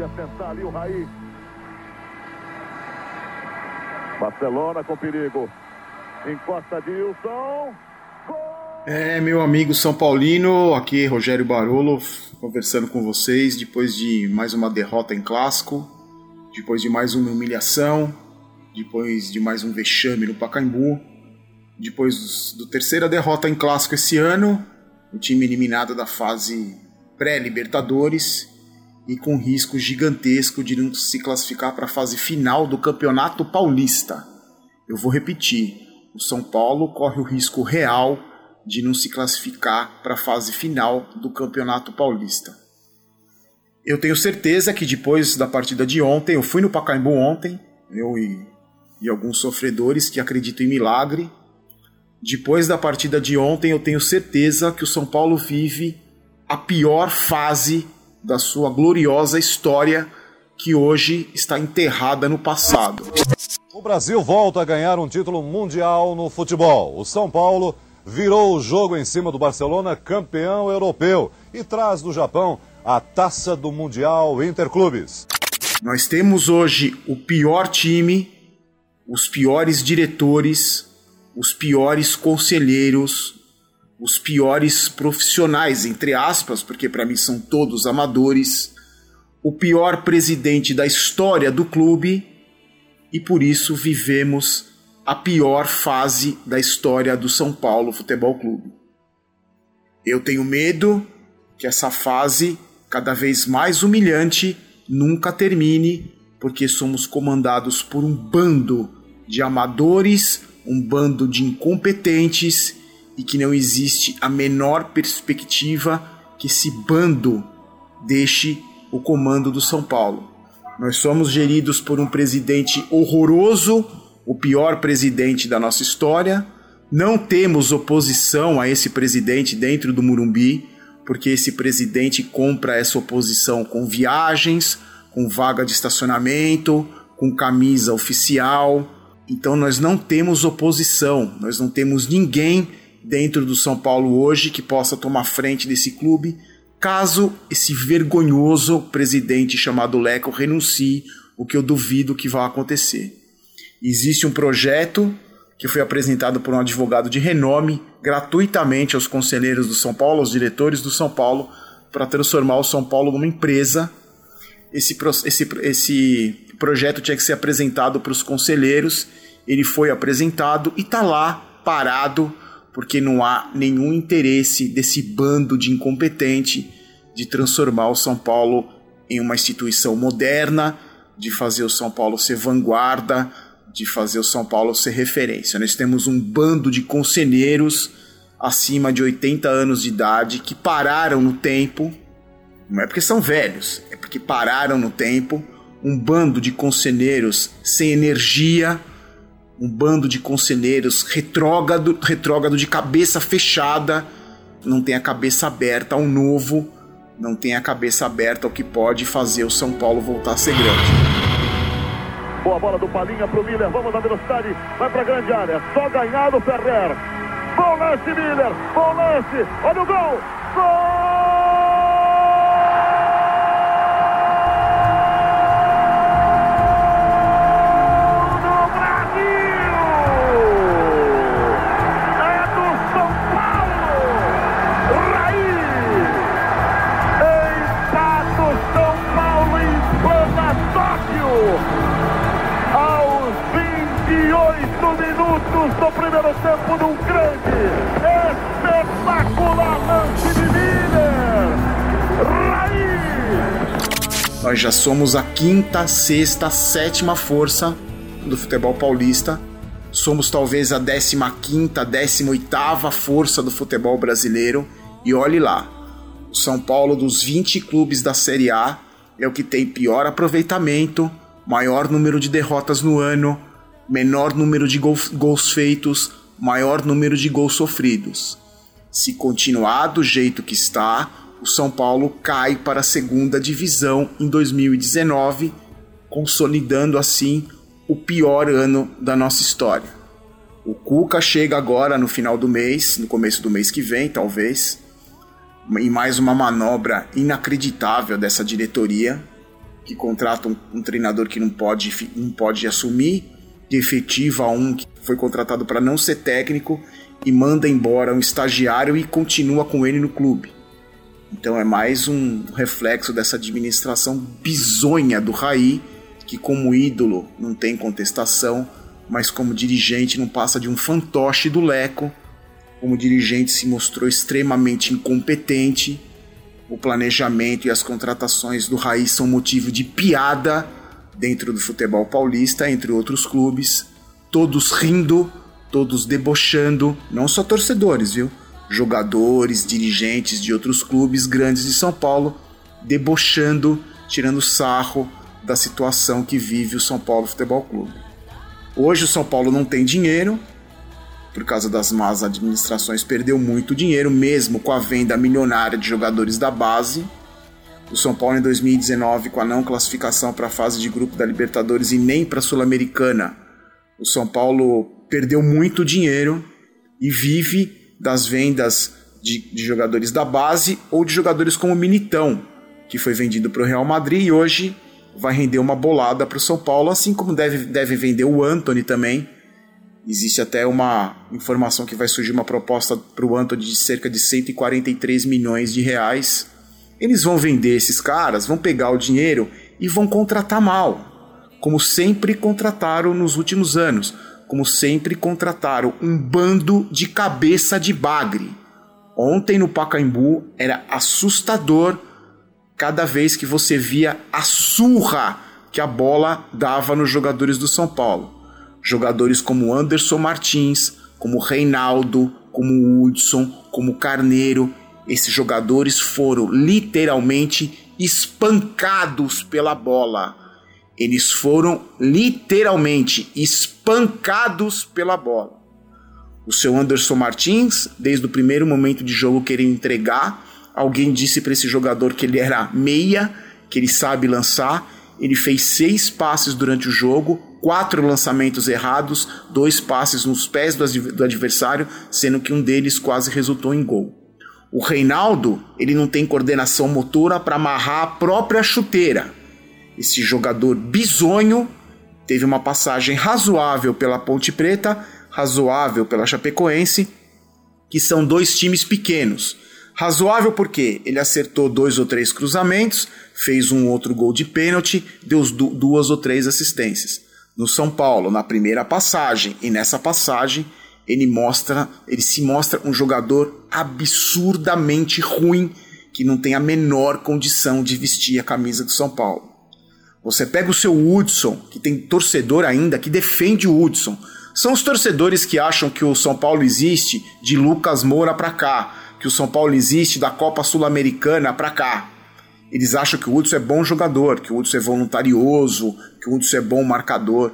Ia tentar ali o Raí. Barcelona com perigo. Encosta Dilson. É, meu amigo São Paulino, aqui Rogério Barolo, conversando com vocês depois de mais uma derrota em clássico, depois de mais uma humilhação, depois de mais um vexame no Pacaembu, depois do terceira derrota em clássico esse ano, o time eliminado da fase pré-Libertadores e com risco gigantesco de não se classificar para a fase final do Campeonato Paulista. Eu vou repetir: o São Paulo corre o risco real de não se classificar para a fase final do Campeonato Paulista. Eu tenho certeza que depois da partida de ontem, eu fui no Pacaembu ontem, eu e, e alguns sofredores que acreditam em milagre. Depois da partida de ontem, eu tenho certeza que o São Paulo vive a pior fase da sua gloriosa história que hoje está enterrada no passado. O Brasil volta a ganhar um título mundial no futebol. O São Paulo virou o jogo em cima do Barcelona, campeão europeu, e traz do Japão a taça do Mundial Interclubes. Nós temos hoje o pior time, os piores diretores, os piores conselheiros, os piores profissionais, entre aspas, porque para mim são todos amadores, o pior presidente da história do clube e por isso vivemos a pior fase da história do São Paulo Futebol Clube. Eu tenho medo que essa fase, cada vez mais humilhante, nunca termine, porque somos comandados por um bando de amadores, um bando de incompetentes e que não existe a menor perspectiva que esse bando deixe o comando do São Paulo. Nós somos geridos por um presidente horroroso o pior presidente da nossa história. Não temos oposição a esse presidente dentro do Murumbi, porque esse presidente compra essa oposição com viagens, com vaga de estacionamento, com camisa oficial. Então nós não temos oposição, nós não temos ninguém dentro do São Paulo hoje que possa tomar frente desse clube, caso esse vergonhoso presidente chamado Leco renuncie, o que eu duvido que vá acontecer. Existe um projeto que foi apresentado por um advogado de renome gratuitamente aos conselheiros do São Paulo, aos diretores do São Paulo, para transformar o São Paulo numa empresa. Esse, esse, esse projeto tinha que ser apresentado para os conselheiros, ele foi apresentado e está lá parado, porque não há nenhum interesse desse bando de incompetente de transformar o São Paulo em uma instituição moderna, de fazer o São Paulo ser vanguarda, de fazer o São Paulo ser referência. Nós temos um bando de conselheiros acima de 80 anos de idade que pararam no tempo, não é porque são velhos, é porque pararam no tempo, um bando de conselheiros sem energia, um bando de conselheiros retrógrado, retrógrado de cabeça fechada, não tem a cabeça aberta ao novo, não tem a cabeça aberta ao que pode fazer o São Paulo voltar a ser grande. Boa bola do Palinha pro Miller. Vamos na velocidade. Vai pra grande área. Só ganhar o Ferrer. Bom lance, Miller. Bom lance. Olha o gol. Gol! Minutos do primeiro tempo de um grande, espetacular lance de Miller. Raí! Nós já somos a quinta, sexta, sétima força do futebol paulista. Somos talvez a décima quinta, décima oitava força do futebol brasileiro. E olhe lá, o São Paulo dos 20 clubes da Série A é o que tem pior aproveitamento, maior número de derrotas no ano, menor número de gols, gols feitos, maior número de gols sofridos. Se continuar do jeito que está, o São Paulo cai para a segunda divisão em 2019, consolidando assim o pior ano da nossa história. O Cuca chega agora no final do mês, no começo do mês que vem, talvez, em mais uma manobra inacreditável dessa diretoria, que contrata um, um treinador que não pode, não pode assumir, que efetiva um que foi contratado para não ser técnico e manda embora um estagiário e continua com ele no clube. Então é mais um reflexo dessa administração bizonha do Raí, que como ídolo não tem contestação, mas como dirigente não passa de um fantoche do Leco. Como dirigente se mostrou extremamente incompetente. O planejamento e as contratações do Raí são motivo de piada dentro do futebol paulista, entre outros clubes, todos rindo, todos debochando, não só torcedores, viu? Jogadores, dirigentes de outros clubes grandes de São Paulo debochando, tirando sarro da situação que vive o São Paulo Futebol Clube. Hoje o São Paulo não tem dinheiro, por causa das más administrações, perdeu muito dinheiro, mesmo com a venda milionária de jogadores da base o São Paulo em 2019 com a não classificação para a fase de grupo da Libertadores e nem para a Sul-Americana. O São Paulo perdeu muito dinheiro e vive das vendas de, de, jogadores da base ou de jogadores como Militão, que foi vendido para o Real Madrid e hoje vai render uma bolada para o São Paulo, assim como deve, deve vender o Anthony também. Existe até uma informação que vai surgir uma proposta para o Anthony de cerca de 143 milhões de reais eles vão vender esses caras, vão pegar o dinheiro e vão contratar mal, como sempre contrataram nos últimos anos, como sempre contrataram um bando de cabeça de bagre. Ontem no Pacaembu era assustador cada vez que você via a surra que a bola dava nos jogadores do São Paulo. Jogadores como Anderson Martins, como Reinaldo, como Hudson, como Carneiro, esses jogadores foram literalmente espancados pela bola. Eles foram literalmente espancados pela bola. O seu Anderson Martins, desde o primeiro momento de jogo, queria entregar. Alguém disse para esse jogador que ele era meia, que ele sabe lançar. Ele fez seis passes durante o jogo, quatro lançamentos errados, dois passes nos pés do adversário, sendo que um deles quase resultou em gol. O Reinaldo, ele não tem coordenação motora para amarrar a própria chuteira. Esse jogador bizonho teve uma passagem razoável pela Ponte Preta, razoável pela Chapecoense, que são dois times pequenos. Razoável porque ele acertou dois ou três cruzamentos, fez um outro gol de pênalti, deu duas ou três assistências. No São Paulo, na primeira passagem e nessa passagem, ele mostra, ele se mostra um jogador absurdamente ruim que não tem a menor condição de vestir a camisa do São Paulo. Você pega o seu Hudson, que tem torcedor ainda que defende o Hudson. São os torcedores que acham que o São Paulo existe de Lucas Moura para cá, que o São Paulo existe da Copa Sul-Americana para cá. Eles acham que o Hudson é bom jogador, que o Hudson é voluntarioso, que o Hudson é bom marcador.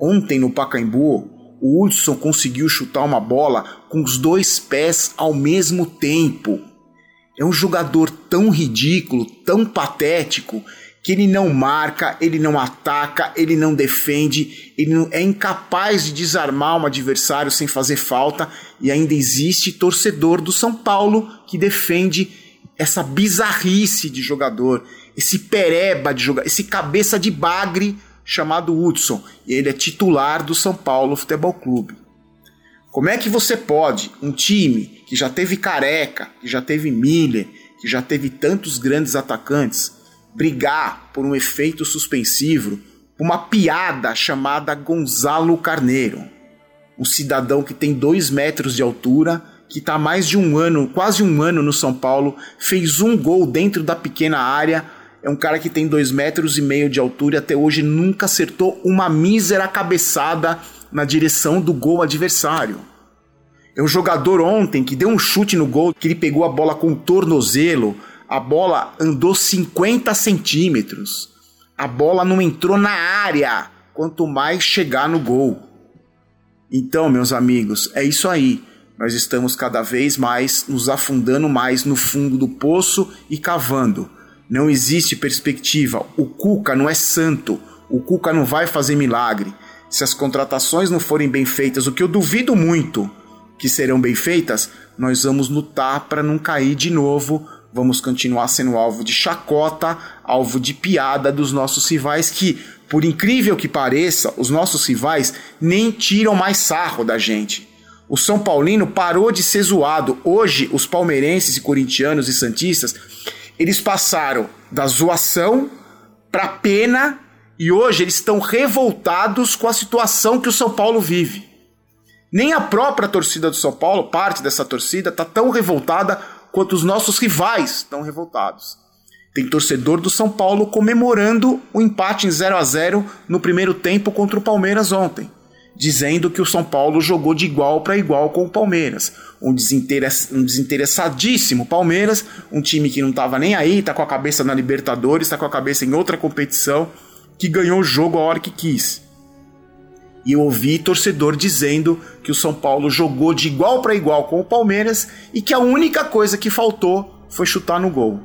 Ontem no Pacaembu, o Hudson conseguiu chutar uma bola com os dois pés ao mesmo tempo. É um jogador tão ridículo, tão patético, que ele não marca, ele não ataca, ele não defende, ele não, é incapaz de desarmar um adversário sem fazer falta e ainda existe torcedor do São Paulo que defende essa bizarrice de jogador, esse pereba de jogador, esse cabeça de bagre chamado Hudson, e ele é titular do São Paulo Futebol Clube. Como é que você pode, um time que já teve Careca, que já teve Miller, que já teve tantos grandes atacantes, brigar por um efeito suspensivo, uma piada chamada Gonzalo Carneiro? Um cidadão que tem dois metros de altura, que está mais de um ano, quase um ano no São Paulo, fez um gol dentro da pequena área, é um cara que tem dois metros e meio de altura e até hoje nunca acertou uma mísera cabeçada na direção do gol adversário. É um jogador ontem que deu um chute no gol, que ele pegou a bola com o tornozelo, a bola andou 50 centímetros. A bola não entrou na área, quanto mais chegar no gol. Então, meus amigos, é isso aí. Nós estamos cada vez mais nos afundando mais no fundo do poço e cavando. Não existe perspectiva. O Cuca não é santo. O Cuca não vai fazer milagre. Se as contratações não forem bem feitas, o que eu duvido muito que serão bem feitas, nós vamos lutar para não cair de novo vamos continuar sendo alvo de chacota, alvo de piada dos nossos rivais que, por incrível que pareça, os nossos rivais nem tiram mais sarro da gente. O São Paulino parou de ser zoado. Hoje, os palmeirenses e corintianos e santistas, eles passaram da zoação para pena e hoje eles estão revoltados com a situação que o São Paulo vive. Nem a própria torcida do São Paulo, parte dessa torcida, está tão revoltada quanto os nossos rivais estão revoltados. Tem torcedor do São Paulo comemorando o empate em 0 a 0 no primeiro tempo contra o Palmeiras ontem, dizendo que o São Paulo jogou de igual para igual com o Palmeiras. Um, desinteress um desinteressadíssimo Palmeiras, um time que não estava nem aí, está com a cabeça na Libertadores, está com a cabeça em outra competição, que ganhou o jogo a hora que quis. E eu ouvi torcedor dizendo que o São Paulo jogou de igual para igual com o Palmeiras e que a única coisa que faltou foi chutar no gol.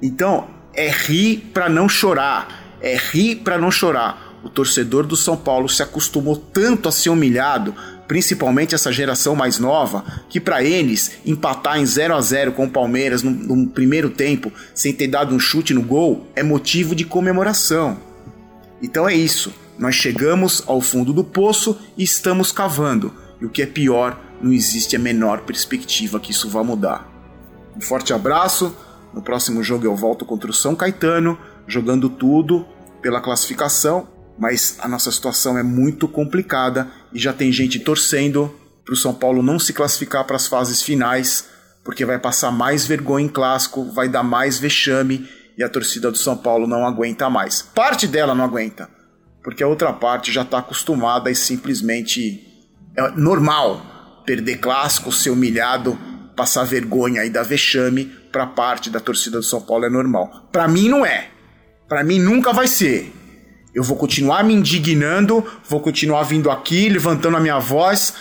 Então, é rir para não chorar, é rir para não chorar. O torcedor do São Paulo se acostumou tanto a ser humilhado, principalmente essa geração mais nova, que para eles empatar em 0 a 0 com o Palmeiras no, no primeiro tempo, sem ter dado um chute no gol, é motivo de comemoração. Então é isso. Nós chegamos ao fundo do poço e estamos cavando. E o que é pior, não existe a menor perspectiva que isso vá mudar. Um forte abraço. No próximo jogo eu volto contra o São Caetano, jogando tudo pela classificação, mas a nossa situação é muito complicada e já tem gente torcendo para o São Paulo não se classificar para as fases finais, porque vai passar mais vergonha em clássico, vai dar mais vexame e a torcida do São Paulo não aguenta mais. Parte dela não aguenta porque a outra parte já está acostumada e simplesmente é normal perder clássico, ser humilhado, passar vergonha e dar vexame para parte da torcida do São Paulo é normal. Para mim não é. Para mim nunca vai ser. Eu vou continuar me indignando, vou continuar vindo aqui, levantando a minha voz,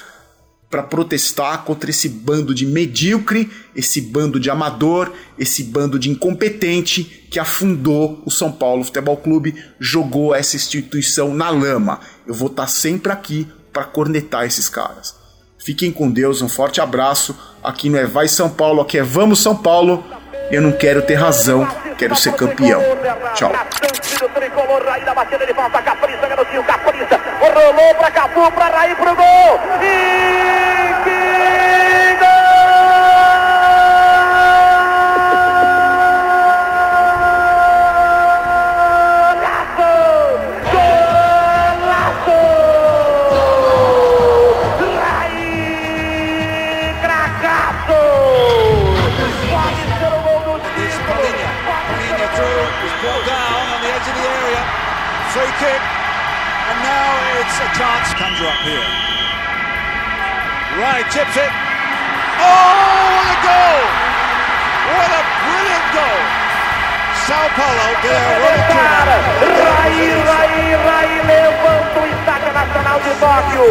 para protestar contra esse bando de medíocre, esse bando de amador, esse bando de incompetente que afundou o São Paulo Futebol Clube, jogou essa instituição na lama. Eu vou estar tá sempre aqui para cornetar esses caras. Fiquem com Deus, um forte abraço. Aqui não é Vai São Paulo, aqui é Vamos São Paulo. Eu não quero ter razão, quero ser campeão. Tchau. Rolou pra Capu, pra Raí, pro gol. E chance. Conjure up here. Rai tips it. Oh, what a goal! What a brilliant goal! Sao Paulo ganha Rai, Rai, Rai levanta o estádio nacional de Tóquio.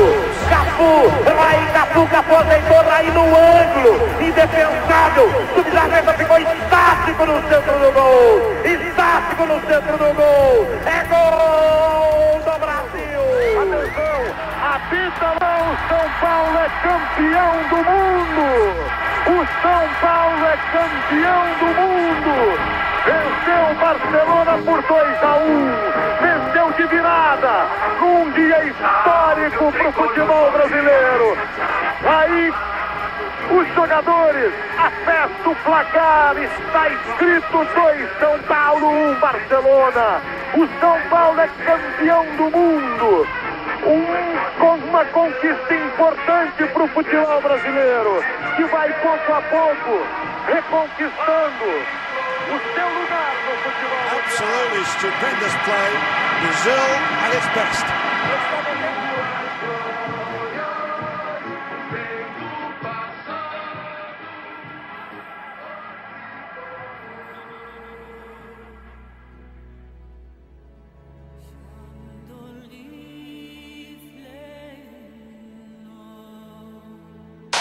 Cafu, Rai, Cafu, Cafu ajeitou Rai no ângulo. Indefensável. Subjarreta ficou estático no centro do gol. Estático no centro do gol. É gol o São Paulo é campeão do mundo. O São Paulo é campeão do mundo. Venceu o Barcelona por 2 a 1. Venceu de virada. Num dia histórico para o futebol brasileiro. Aí os jogadores, a festa, o placar, está escrito 2 São Paulo, 1 um Barcelona. O São Paulo é campeão do mundo. Um, uma conquista importante para o futebol brasileiro, que vai pouco a pouco reconquistando o seu lugar no futebol. Absolutely stupendous play. Brazil at its best.